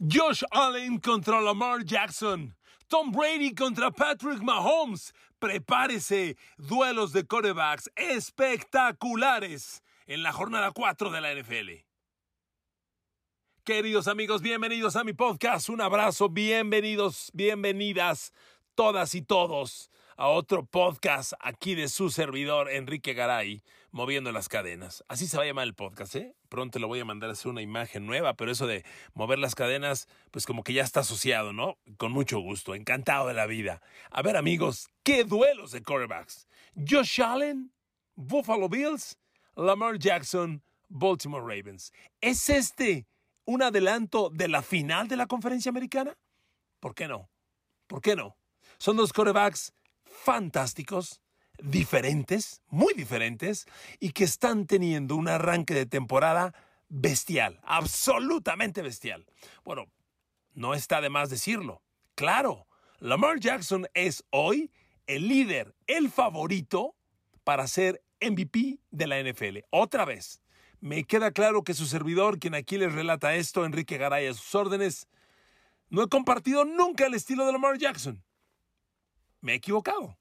Josh Allen contra Lamar Jackson. Tom Brady contra Patrick Mahomes. Prepárese. Duelos de corebacks espectaculares en la jornada 4 de la NFL. Queridos amigos, bienvenidos a mi podcast. Un abrazo, bienvenidos, bienvenidas todas y todos a otro podcast aquí de su servidor Enrique Garay, moviendo las cadenas. Así se va a llamar el podcast, ¿eh? Pronto le voy a mandar a hacer una imagen nueva, pero eso de mover las cadenas, pues como que ya está asociado, ¿no? Con mucho gusto, encantado de la vida. A ver amigos, ¿qué duelos de quarterbacks? Josh Allen, Buffalo Bills, Lamar Jackson, Baltimore Ravens. ¿Es este un adelanto de la final de la conferencia americana? ¿Por qué no? ¿Por qué no? Son dos quarterbacks fantásticos, diferentes, muy diferentes, y que están teniendo un arranque de temporada bestial, absolutamente bestial. Bueno, no está de más decirlo. Claro, Lamar Jackson es hoy el líder, el favorito para ser MVP de la NFL. Otra vez, me queda claro que su servidor, quien aquí les relata esto, Enrique Garay, a sus órdenes, no he compartido nunca el estilo de Lamar Jackson me he equivocado.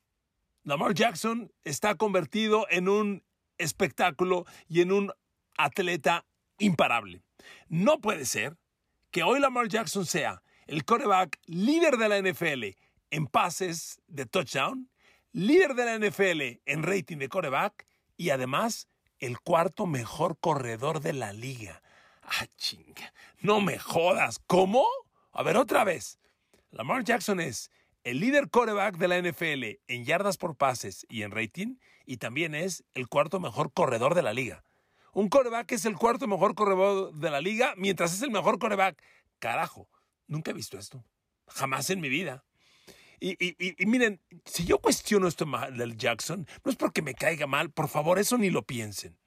Lamar Jackson está convertido en un espectáculo y en un atleta imparable. No puede ser que hoy Lamar Jackson sea el quarterback líder de la NFL en pases de touchdown, líder de la NFL en rating de quarterback y además el cuarto mejor corredor de la liga. Ah, chinga. No me jodas. ¿Cómo? A ver, otra vez. Lamar Jackson es el líder coreback de la NFL en yardas por pases y en rating, y también es el cuarto mejor corredor de la liga. Un coreback es el cuarto mejor corredor de la liga mientras es el mejor coreback. Carajo, nunca he visto esto. Jamás en mi vida. Y, miren, si yo cuestiono esto del Jackson, no es porque me caiga mal, por favor, eso ni lo piensen.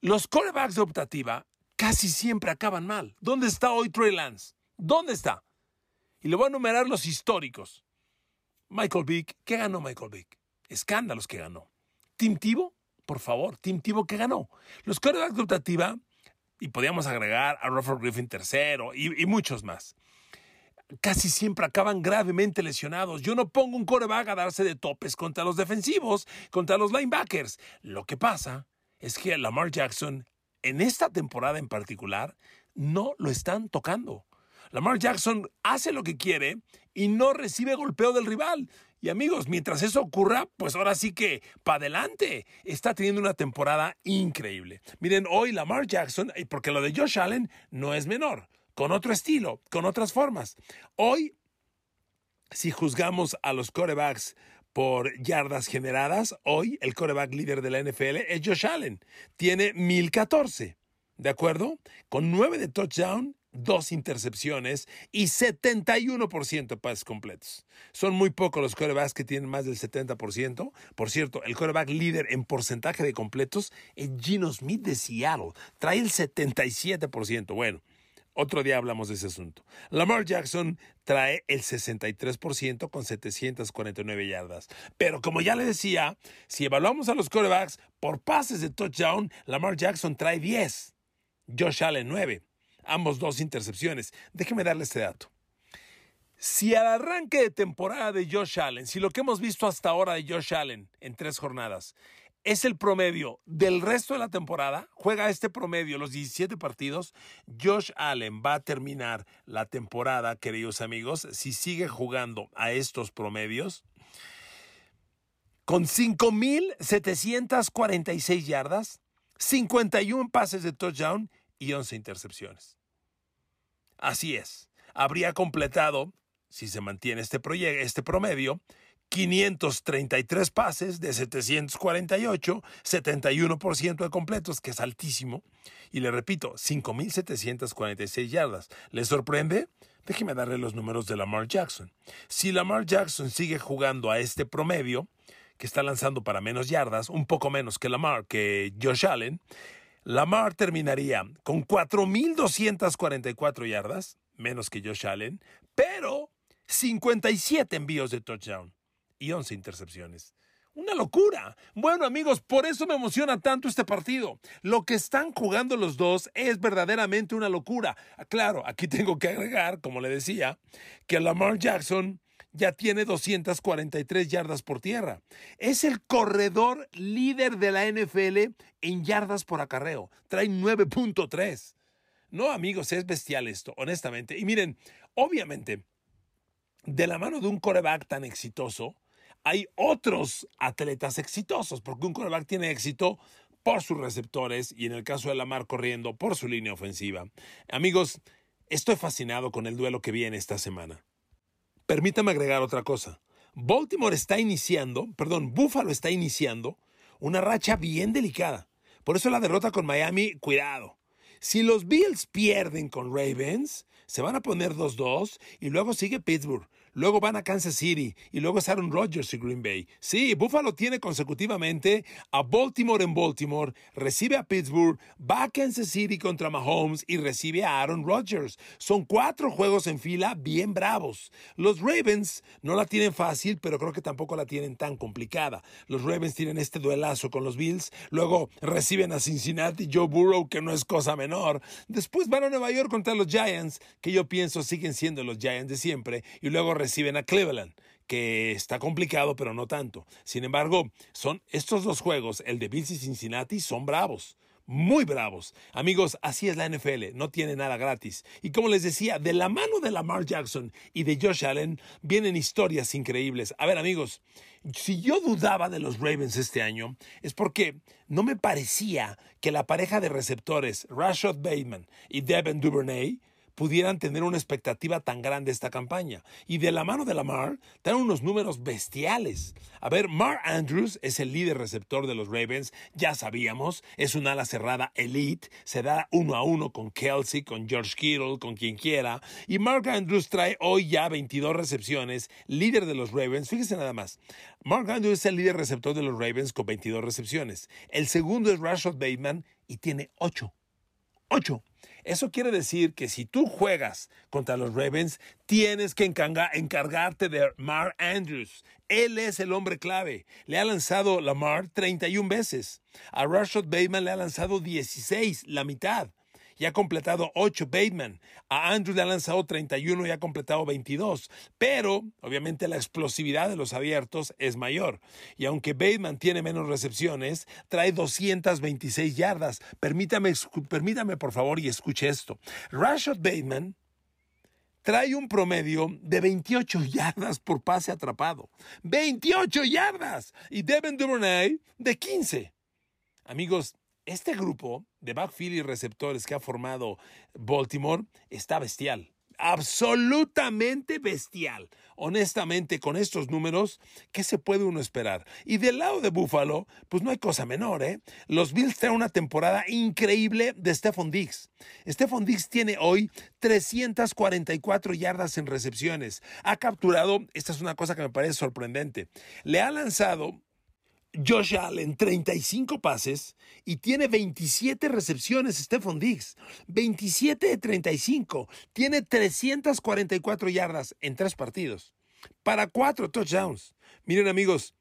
Los corebacks de optativa casi siempre acaban mal. ¿Dónde está hoy Trey Lance? ¿Dónde está? Y le voy a enumerar los históricos. Michael Vick, ¿qué ganó Michael Vick? Escándalos que ganó. Tim Tivo, por favor, Tim Tivo, ¿qué ganó? Los quarterbacks de optativa, y podíamos agregar a Rufford Griffin III y, y, muchos más. Casi siempre acaban gravemente lesionados. Yo no pongo un coreback a darse de topes contra los defensivos, contra los linebackers. Lo que pasa es que Lamar Jackson, en esta temporada en particular, no lo están tocando. Lamar Jackson hace lo que quiere y no recibe golpeo del rival. Y amigos, mientras eso ocurra, pues ahora sí que para adelante. Está teniendo una temporada increíble. Miren, hoy Lamar Jackson, porque lo de Josh Allen no es menor, con otro estilo, con otras formas. Hoy, si juzgamos a los corebacks por yardas generadas, hoy el coreback líder de la NFL es Josh Allen. Tiene 1014. ¿De acuerdo? Con 9 de touchdown dos intercepciones y 71% de pases completos. Son muy pocos los quarterbacks que tienen más del 70%. Por cierto, el quarterback líder en porcentaje de completos es Gino Smith de Seattle. Trae el 77%. Bueno, otro día hablamos de ese asunto. Lamar Jackson trae el 63% con 749 yardas. Pero como ya le decía, si evaluamos a los quarterbacks por pases de touchdown, Lamar Jackson trae 10. Josh Allen 9 ambos dos intercepciones. Déjeme darle este dato. Si al arranque de temporada de Josh Allen, si lo que hemos visto hasta ahora de Josh Allen en tres jornadas es el promedio del resto de la temporada, juega este promedio los 17 partidos, Josh Allen va a terminar la temporada, queridos amigos, si sigue jugando a estos promedios, con 5.746 yardas, 51 pases de touchdown y 11 intercepciones. Así es, habría completado, si se mantiene este, este promedio, 533 pases de 748, 71% de completos, que es altísimo. Y le repito, 5.746 yardas. ¿Le sorprende? Déjeme darle los números de Lamar Jackson. Si Lamar Jackson sigue jugando a este promedio, que está lanzando para menos yardas, un poco menos que Lamar, que Josh Allen, Lamar terminaría con 4.244 yardas, menos que Josh Allen, pero 57 envíos de touchdown y 11 intercepciones. Una locura. Bueno amigos, por eso me emociona tanto este partido. Lo que están jugando los dos es verdaderamente una locura. Claro, aquí tengo que agregar, como le decía, que Lamar Jackson ya tiene 243 yardas por tierra. Es el corredor líder de la NFL en yardas por acarreo. Trae 9.3. No, amigos, es bestial esto, honestamente. Y miren, obviamente, de la mano de un coreback tan exitoso, hay otros atletas exitosos, porque un coreback tiene éxito por sus receptores y en el caso de Lamar corriendo por su línea ofensiva. Amigos, estoy fascinado con el duelo que viene esta semana. Permítame agregar otra cosa. Baltimore está iniciando, perdón, Buffalo está iniciando una racha bien delicada. Por eso la derrota con Miami, cuidado. Si los Bills pierden con Ravens, se van a poner 2-2 y luego sigue Pittsburgh luego van a Kansas City y luego es Aaron Rodgers y Green Bay. Sí, Buffalo tiene consecutivamente a Baltimore en Baltimore, recibe a Pittsburgh, va a Kansas City contra Mahomes y recibe a Aaron Rodgers. Son cuatro juegos en fila bien bravos. Los Ravens no la tienen fácil, pero creo que tampoco la tienen tan complicada. Los Ravens tienen este duelazo con los Bills, luego reciben a Cincinnati, Joe Burrow, que no es cosa menor. Después van a Nueva York contra los Giants, que yo pienso siguen siendo los Giants de siempre, y luego reciben a Cleveland que está complicado, pero no tanto. Sin embargo, son estos dos juegos, el de Bills y Cincinnati, son bravos. Muy bravos. Amigos, así es la NFL, no tiene nada gratis. Y como les decía, de la mano de Lamar Jackson y de Josh Allen vienen historias increíbles. A ver, amigos, si yo dudaba de los Ravens este año, es porque no me parecía que la pareja de receptores Rashad Bateman y Devin Duvernay pudieran tener una expectativa tan grande esta campaña. Y de la mano de Lamar, dan unos números bestiales. A ver, Mark Andrews es el líder receptor de los Ravens, ya sabíamos, es un ala cerrada elite, se da uno a uno con Kelsey, con George Kittle, con quien quiera. Y Mark Andrews trae hoy ya 22 recepciones, líder de los Ravens. Fíjese nada más. Mark Andrews es el líder receptor de los Ravens con 22 recepciones. El segundo es Rashad Bateman y tiene 8. 8. Eso quiere decir que si tú juegas contra los Ravens, tienes que encargarte de Mark Andrews. Él es el hombre clave. Le ha lanzado Lamar 31 veces. A Rashad Bateman le ha lanzado 16, la mitad y ha completado 8 Bateman. A Andrew le ha lanzado 31 y ha completado 22. Pero, obviamente, la explosividad de los abiertos es mayor. Y aunque Bateman tiene menos recepciones, trae 226 yardas. Permítame, permítame por favor, y escuche esto. Rashad Bateman trae un promedio de 28 yardas por pase atrapado. ¡28 yardas! Y Devin Duvernay de 15. Amigos, este grupo de backfield y receptores que ha formado Baltimore está bestial. Absolutamente bestial. Honestamente, con estos números, ¿qué se puede uno esperar? Y del lado de Buffalo, pues no hay cosa menor, ¿eh? Los Bills traen una temporada increíble de Stephon Diggs. Stephon Diggs tiene hoy 344 yardas en recepciones. Ha capturado, esta es una cosa que me parece sorprendente, le ha lanzado Josh Allen, 35 pases y tiene 27 recepciones. Stephon Diggs, 27 de 35. Tiene 344 yardas en tres partidos para cuatro touchdowns. Miren, amigos,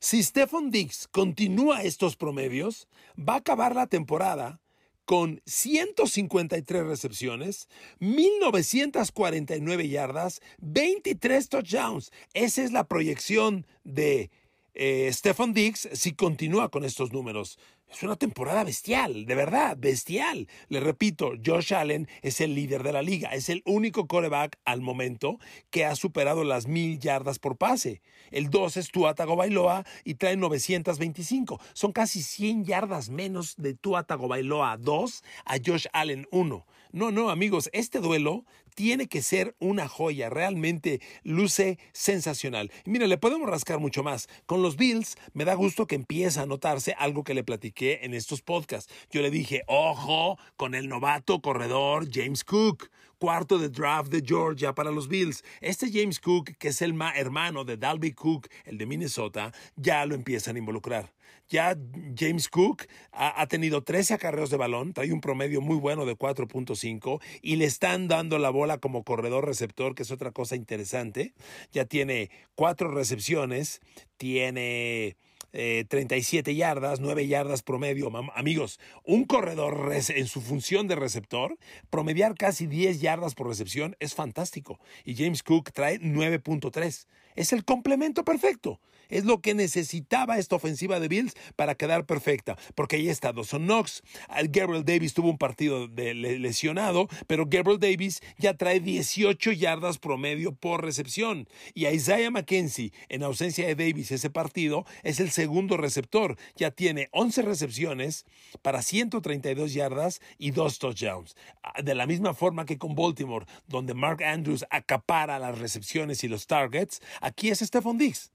si Stephon Diggs continúa estos promedios, va a acabar la temporada con 153 recepciones, 1949 yardas, 23 touchdowns. Esa es la proyección de eh, Stefan Diggs si continúa con estos números. Es una temporada bestial, de verdad, bestial. Le repito, Josh Allen es el líder de la liga, es el único coreback al momento que ha superado las mil yardas por pase. El 2 es Tua Tagovailoa y trae 925. Son casi 100 yardas menos de Tua Tagovailoa 2 a Josh Allen 1. No, no, amigos, este duelo tiene que ser una joya, realmente luce sensacional. Y mira, le podemos rascar mucho más. Con los Bills me da gusto que empiece a notarse algo que le platiqué en estos podcasts. Yo le dije, ojo con el novato corredor James Cook cuarto de draft de Georgia para los Bills. Este James Cook, que es el hermano de Dalby Cook, el de Minnesota, ya lo empiezan a involucrar. Ya James Cook ha, tenido 13 acarreos de balón, trae un promedio muy bueno de 4.5 y le están dando la bola como corredor receptor, que es otra cosa interesante. Ya tiene cuatro recepciones, tiene 37 eh, yardas, 9 yardas promedio. Amigos, un corredor en su función de receptor, promediar casi 10 yardas por recepción es fantástico. Y James Cook trae 9.3. Es el complemento perfecto. Es lo que necesitaba esta ofensiva de Bills para quedar perfecta. Porque ahí está Dawson Knox. Gabriel Davis tuvo un partido lesionado, pero Gabriel Davis ya trae 18 yardas promedio por recepción. Y Isaiah McKenzie, en ausencia de Davis ese partido, es el segundo receptor. Ya tiene 11 recepciones para 132 yardas y dos touchdowns. Ah, de la misma forma que con Baltimore, donde Mark Andrews acapara las recepciones y los targets, aquí es Stephon Diggs.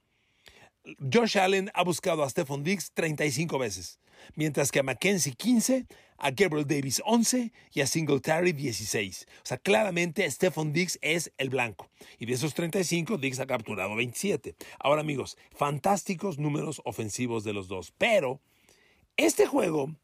Josh Allen ha buscado a Stephon Diggs 35 veces, mientras que a Mackenzie 15, a Gabriel Davis 11 y a Singletary 16. O sea, claramente Stephon Diggs es el blanco. Y de esos 35, Diggs ha capturado 27. Ahora, amigos, fantásticos números ofensivos de los dos. Pero este juego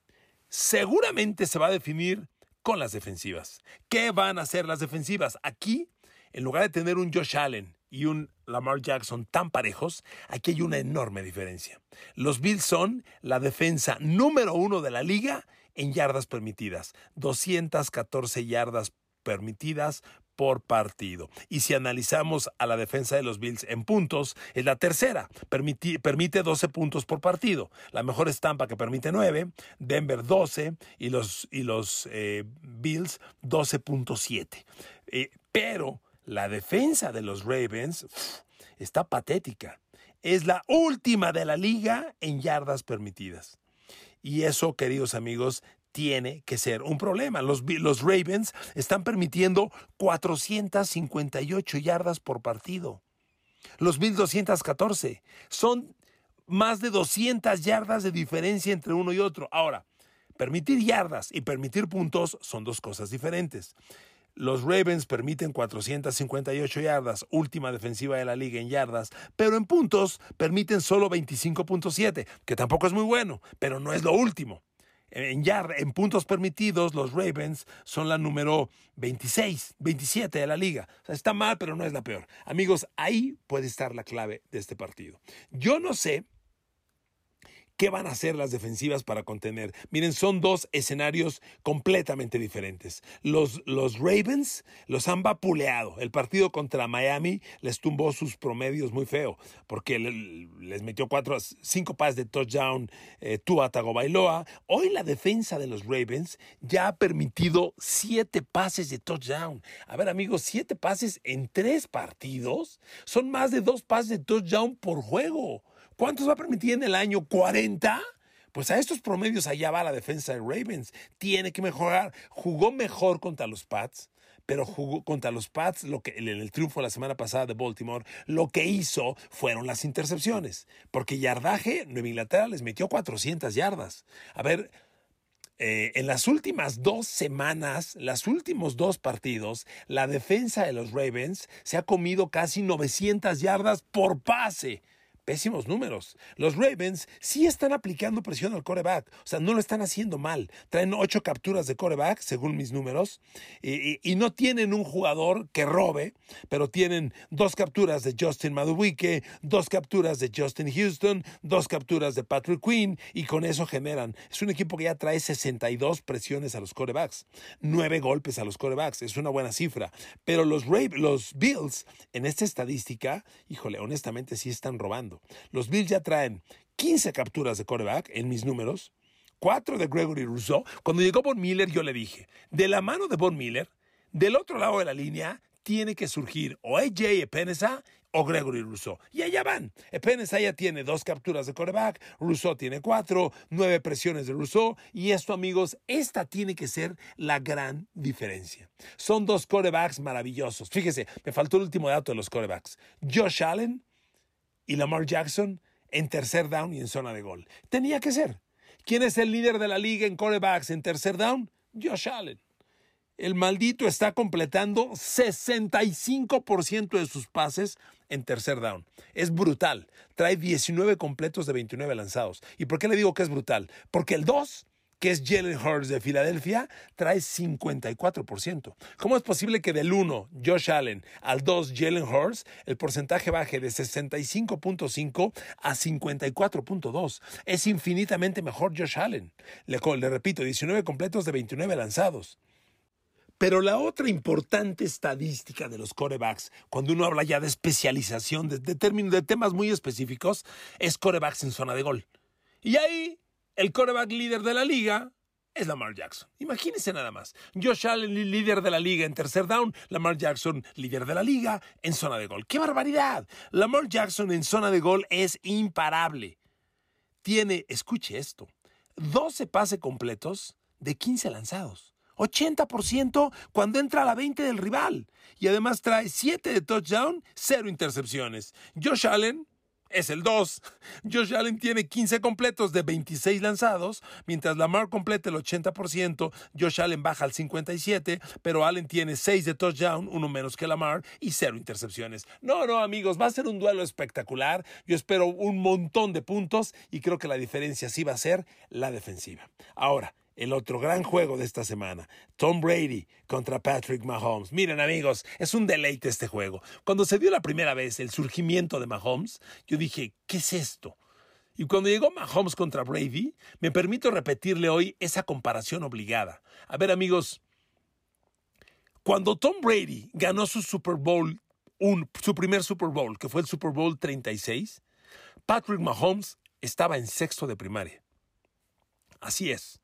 seguramente se va a definir con las defensivas. ¿Qué van a hacer las defensivas? Aquí, en lugar de tener un Josh Allen y un Lamar Jackson tan parejos, aquí hay una enorme diferencia. Los Bills son la defensa número uno de la liga en yardas permitidas, 214 yardas permitidas por partido. Y si analizamos a la defensa de los Bills en puntos, es la tercera, permite, 12 puntos por partido. La mejor estampa que permite 9, Denver 12 y los, y los eh, Bills 12.7. Eh, pero la defensa de los Ravens está patética. Es la última de la liga en yardas permitidas. Y eso, queridos amigos, tiene que ser un problema. Los, Ravens están permitiendo 458 yardas por partido. Los 1214 son más de 200 yardas de diferencia entre uno y otro. Ahora, permitir yardas y permitir puntos son dos cosas diferentes. Los Ravens permiten 458 yardas, última defensiva de la liga en yardas, pero en puntos permiten solo 25.7, que tampoco es muy bueno, pero no es lo último. En, en puntos permitidos, los Ravens son la número 26, 27 de la liga. Está mal, pero no es la peor. Amigos, ahí puede estar la clave de este partido. Yo no sé ¿Qué van a hacer las defensivas para contener? Miren, son dos escenarios completamente diferentes. Los, los Ravens los han vapuleado. El partido contra Miami les tumbó sus promedios muy feo, porque les metió cuatro, cinco pases de touchdown eh, Tua Tagovailoa. Hoy la defensa de los Ravens ya ha permitido siete pases de touchdown. A ver, amigos, siete pases en tres partidos son más de dos pases de touchdown por juego. ¿Cuántos va a permitir en el año? ¿40? Pues a estos promedios allá va la defensa de Ravens. Tiene que mejorar. Jugó mejor contra los Pats, pero jugó contra los Pats, lo que, en el triunfo la semana pasada de Baltimore, lo que hizo fueron las intercepciones. Porque yardaje, Nueva Inglaterra les metió 400 yardas. A ver, eh, en las últimas dos semanas, los últimos dos partidos, la defensa de los Ravens se ha comido casi 900 yardas por pase pésimos números. Los Ravens sí están aplicando presión al coreback, o sea, no lo están haciendo mal. Traen ocho capturas de coreback, según mis números, y, no tienen un jugador que robe, pero tienen dos capturas de Justin Madubuike, dos capturas de Justin Houston, dos capturas de Patrick Quinn, y con eso generan. Es un equipo que ya trae 62 presiones a los corebacks, nueve golpes a los corebacks, es una buena cifra. Pero los, los Bills, en esta estadística, híjole, honestamente sí están robando. Los Bills ya traen 15 capturas de coreback en mis números, 4 de Gregory Rousseau. Cuando llegó Von Miller, yo le dije, de la mano de Von Miller, del otro lado de la línea, tiene que surgir o AJ Epenesa o Gregory Rousseau. Y allá van. Epenesa ya tiene dos capturas de coreback, Rousseau tiene cuatro, nueve presiones de Rousseau. Y esto, amigos, esta tiene que ser la gran diferencia. Son dos corebacks maravillosos. Fíjese, me faltó el último dato de los corebacks. Josh Allen y Lamar Jackson en tercer down y en zona de gol. Tenía que ser. ¿Quién es el líder de la liga en corebacks en tercer down? Josh Allen. El maldito está completando 65% de sus pases en tercer down. Es brutal. Trae 19 completos de 29 lanzados. ¿Y por qué le digo que es brutal? Porque el 2 que es Jalen Hurts de Filadelfia, trae 54%. ¿Cómo es posible que del 1, Josh Allen, al 2, Jalen Hurts, el porcentaje baje de 65.5 a 54.2? Es infinitamente mejor Josh Allen. Le, le repito, 19 completos de 29 lanzados. Pero la otra importante estadística de los corebacks, cuando uno habla ya de especialización, de, de temas muy específicos, es corebacks en zona de gol. Y ahí, el coreback líder de la liga es Lamar Jackson. Imagínense nada más. Josh Allen, líder de la liga en tercer down. Lamar Jackson, líder de la liga en zona de gol. ¡Qué barbaridad! Lamar Jackson en zona de gol es imparable. Tiene, escuche esto, 12 pases completos de 15 lanzados. 80% cuando entra a la 20 del rival. Y además trae 7 de touchdown, 0 intercepciones. Josh Allen es el 2. Josh Allen tiene 15 completos de 26 lanzados, mientras Lamar completa el 80%, Josh Allen baja al 57%, pero Allen tiene 6 de touchdown, uno menos que Lamar, y 0 intercepciones. No, no, amigos, va a ser un duelo espectacular. Yo espero un montón de puntos y creo que la diferencia sí va a ser la defensiva. Ahora, el otro gran juego de esta semana, Tom Brady contra Patrick Mahomes. Miren amigos, es un deleite este juego. Cuando se dio la primera vez el surgimiento de Mahomes, yo dije, ¿qué es esto? Y cuando llegó Mahomes contra Brady, me permito repetirle hoy esa comparación obligada. A ver amigos, cuando Tom Brady ganó su Super Bowl, su primer Super Bowl, que fue el Super Bowl 36, Patrick Mahomes estaba en sexto de primaria. Así es.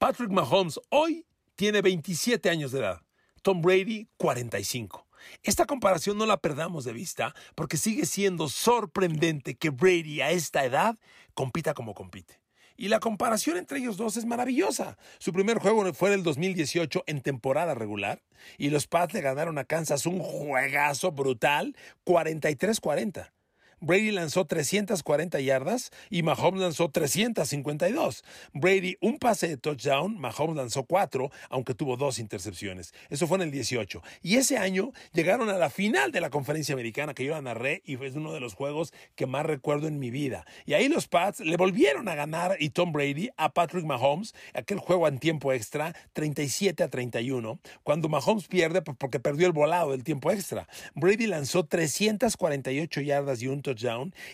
Patrick Mahomes hoy tiene 27 años de edad, Tom Brady 45. Esta comparación no la perdamos de vista porque sigue siendo sorprendente que Brady a esta edad compita como compite. Y la comparación entre ellos dos es maravillosa. Su primer juego fue en el 2018 en temporada regular y los Pats le ganaron a Kansas un juegazo brutal 43-40. Brady lanzó 340 yardas y Mahomes lanzó 352. Brady un pase de touchdown, Mahomes lanzó cuatro, aunque tuvo dos intercepciones. Eso fue en el 18. Y ese año llegaron a la final de la conferencia americana que yo la narré y fue uno de los juegos que más recuerdo en mi vida. Y ahí los Pats le volvieron a ganar y Tom Brady a Patrick Mahomes, aquel juego en tiempo extra, 37 a 31, cuando Mahomes pierde porque perdió el volado del tiempo extra. Brady lanzó 348 yardas y un touchdown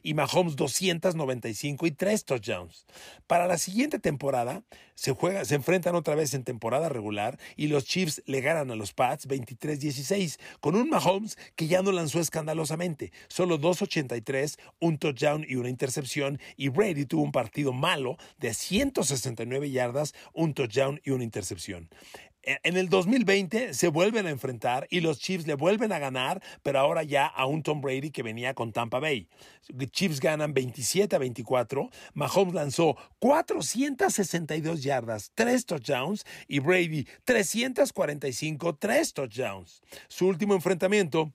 y Mahomes 295 y tres touchdowns. Para la siguiente temporada se, juega, se enfrentan otra vez en temporada regular y los Chiefs le ganan a los Pats 23-16 con un Mahomes que ya no lanzó escandalosamente, solo 283, un touchdown y una intercepción y Brady tuvo un partido malo de 169 yardas, un touchdown y una intercepción. En el 2020 se vuelven a enfrentar y los Chiefs le vuelven a ganar, pero ahora ya a un Tom Brady que venía con Tampa Bay. Chiefs ganan 27 a 24. Mahomes lanzó 462 yardas, 3 touchdowns y Brady 345, 3 touchdowns. Su último enfrentamiento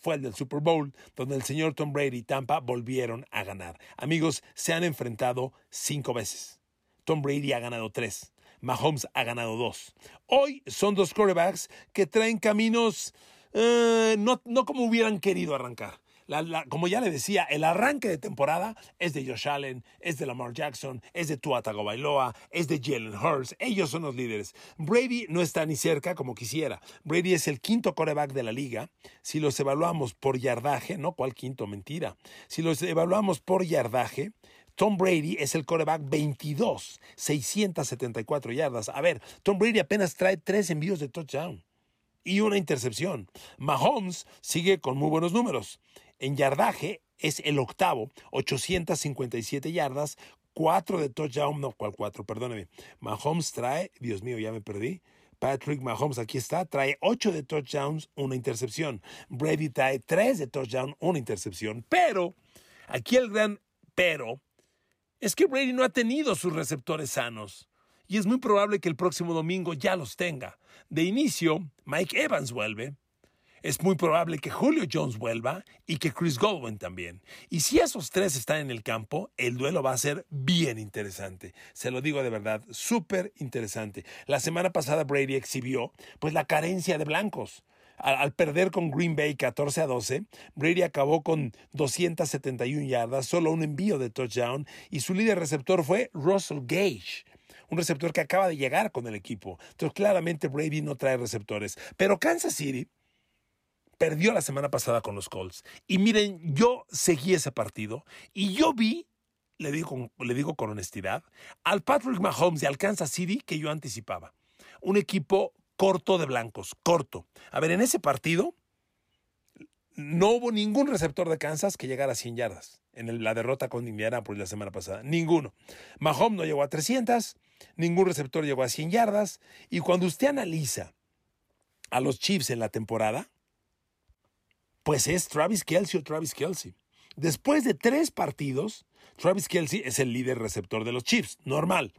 fue el del Super Bowl, donde el señor Tom Brady y Tampa volvieron a ganar. Amigos, se han enfrentado cinco veces. Tom Brady ha ganado tres. Mahomes ha ganado dos. Hoy son dos quarterbacks que traen caminos eh, no, no como hubieran querido arrancar. como ya le decía, el arranque de temporada es de Josh Allen, es de Lamar Jackson, es de Tua Tagovailoa, es de Jalen Hurts. Ellos son los líderes. Brady no está ni cerca como quisiera. Brady es el quinto quarterback de la liga. Si los evaluamos por yardaje, no cuál quinto, mentira. Si los evaluamos por yardaje, Tom Brady es el coreback 22, 674 yardas. A ver, Tom Brady apenas trae tres envíos de touchdown y una intercepción. Mahomes sigue con muy buenos números. En yardaje es el octavo, 857 yardas, cuatro de touchdown, no, ¿cuál cuatro? Perdóneme. Mahomes trae, Dios mío, ya me perdí. Patrick Mahomes, aquí está, trae ocho de touchdowns, una intercepción. Brady trae tres de touchdown, una intercepción. Pero, aquí el gran pero es que Brady no ha tenido sus receptores sanos y es muy probable que el próximo domingo ya los tenga. De inicio, Mike Evans vuelve. Es muy probable que Julio Jones vuelva y que Chris Godwin también. Y si esos tres están en el campo, el duelo va a ser bien interesante. Se lo digo de verdad, súper interesante. La semana pasada Brady exhibió pues la carencia de blancos. Al, perder con Green Bay 14 a 12, Brady acabó con 271 yardas, solo un envío de touchdown y su líder receptor fue Russell Gage un receptor que acaba de llegar con el equipo. Entonces, claramente Brady no trae receptores. Pero Kansas City perdió la semana pasada con los Colts. Y miren, yo seguí ese partido y yo vi, le digo, con, honestidad, al Patrick Mahomes al Kansas City que yo anticipaba. Un equipo corto de blancos, corto. A ver, en ese partido no hubo ningún receptor de Kansas que llegara a 100 yardas en la derrota con Indianapolis la semana pasada. Ninguno. Mahomes no llegó a 300, ningún receptor llegó a 100 yardas. Y cuando usted analiza a los Chiefs en la temporada, pues es Travis Kelsey o Travis Kelsey. Después de tres partidos, Travis Kelsey es el líder receptor de los Chiefs, normal.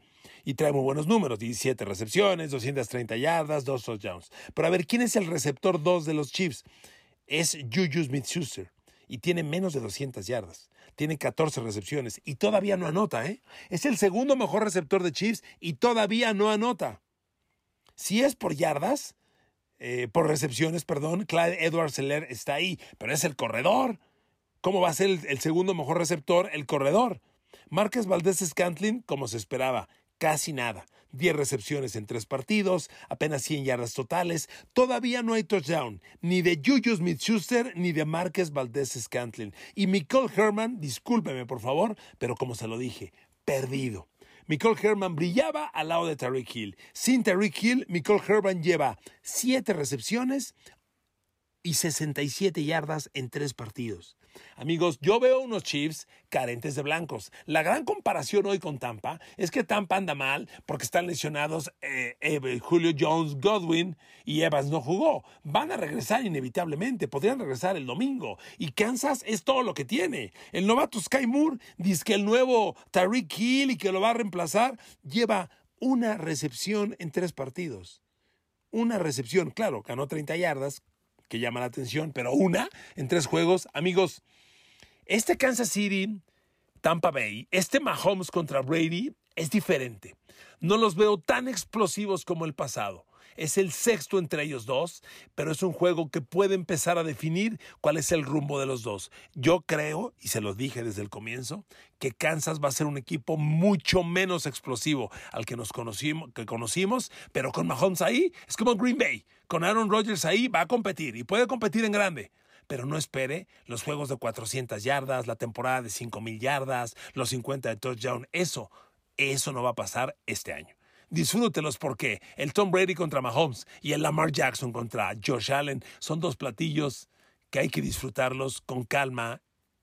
Y trae muy buenos números, 17 recepciones, 230 yardas, dos touchdowns. Pero a ver, ¿quién es el receptor 2 de los Chiefs? Es Juju Smith-Schuster y tiene menos de 200 yardas. Tiene 14 recepciones y todavía no anota, ¿eh? Es el segundo mejor receptor de Chiefs y todavía no anota. Si es por yardas, eh, por recepciones, perdón, Clyde Edwards Seller está ahí, pero es el corredor. ¿Cómo va a ser el, el segundo mejor receptor? El corredor. Márquez Valdés Scantlin, como se esperaba, casi nada. 10 recepciones en tres partidos, apenas 100 yardas totales. Todavía no hay touchdown, ni de Juju Smith-Schuster ni de Márquez Valdés Scantlin. Y Nicole Herman, discúlpeme por favor, pero como se lo dije, perdido. Nicole Herman brillaba al lado de Tariq Hill. Sin Tariq Hill, Nicole Herman lleva 7 recepciones y 67 yardas en tres partidos. Amigos, yo veo unos Chiefs carentes de blancos. La gran comparación hoy con Tampa es que Tampa anda mal porque están lesionados eh, Julio Jones, Godwin y Evans no jugó. Van a regresar inevitablemente, podrían regresar el domingo. Y Kansas es todo lo que tiene. El novato Sky Moore dice que el nuevo Tariq Hill y que lo va a reemplazar lleva una recepción en tres partidos. Una recepción, claro, ganó 30 yardas, que llama la atención, pero una en tres juegos. Amigos, este Kansas City, Tampa Bay, este Mahomes contra Brady es diferente. No los veo tan explosivos como el pasado. Es el sexto entre ellos dos, pero es un juego que puede empezar a definir cuál es el rumbo de los dos. Yo creo, y se lo dije desde el comienzo, que Kansas va a ser un equipo mucho menos explosivo al que nos conocimos, que conocimos, pero con Mahomes ahí es como Green Bay. Con Aaron Rodgers ahí va a competir y puede competir en grande pero no espere los juegos de 400 yardas, la temporada de 5000 yardas, los 50 de touchdown. Eso, eso no va a pasar este año disfrútelos porque el Tom Brady contra Mahomes y el Lamar Jackson contra Josh Allen son dos platillos que hay que disfrutarlos con calma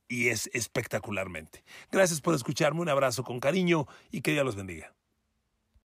y es espectacularmente. Gracias por escucharme, un abrazo con cariño y que Dios los bendiga.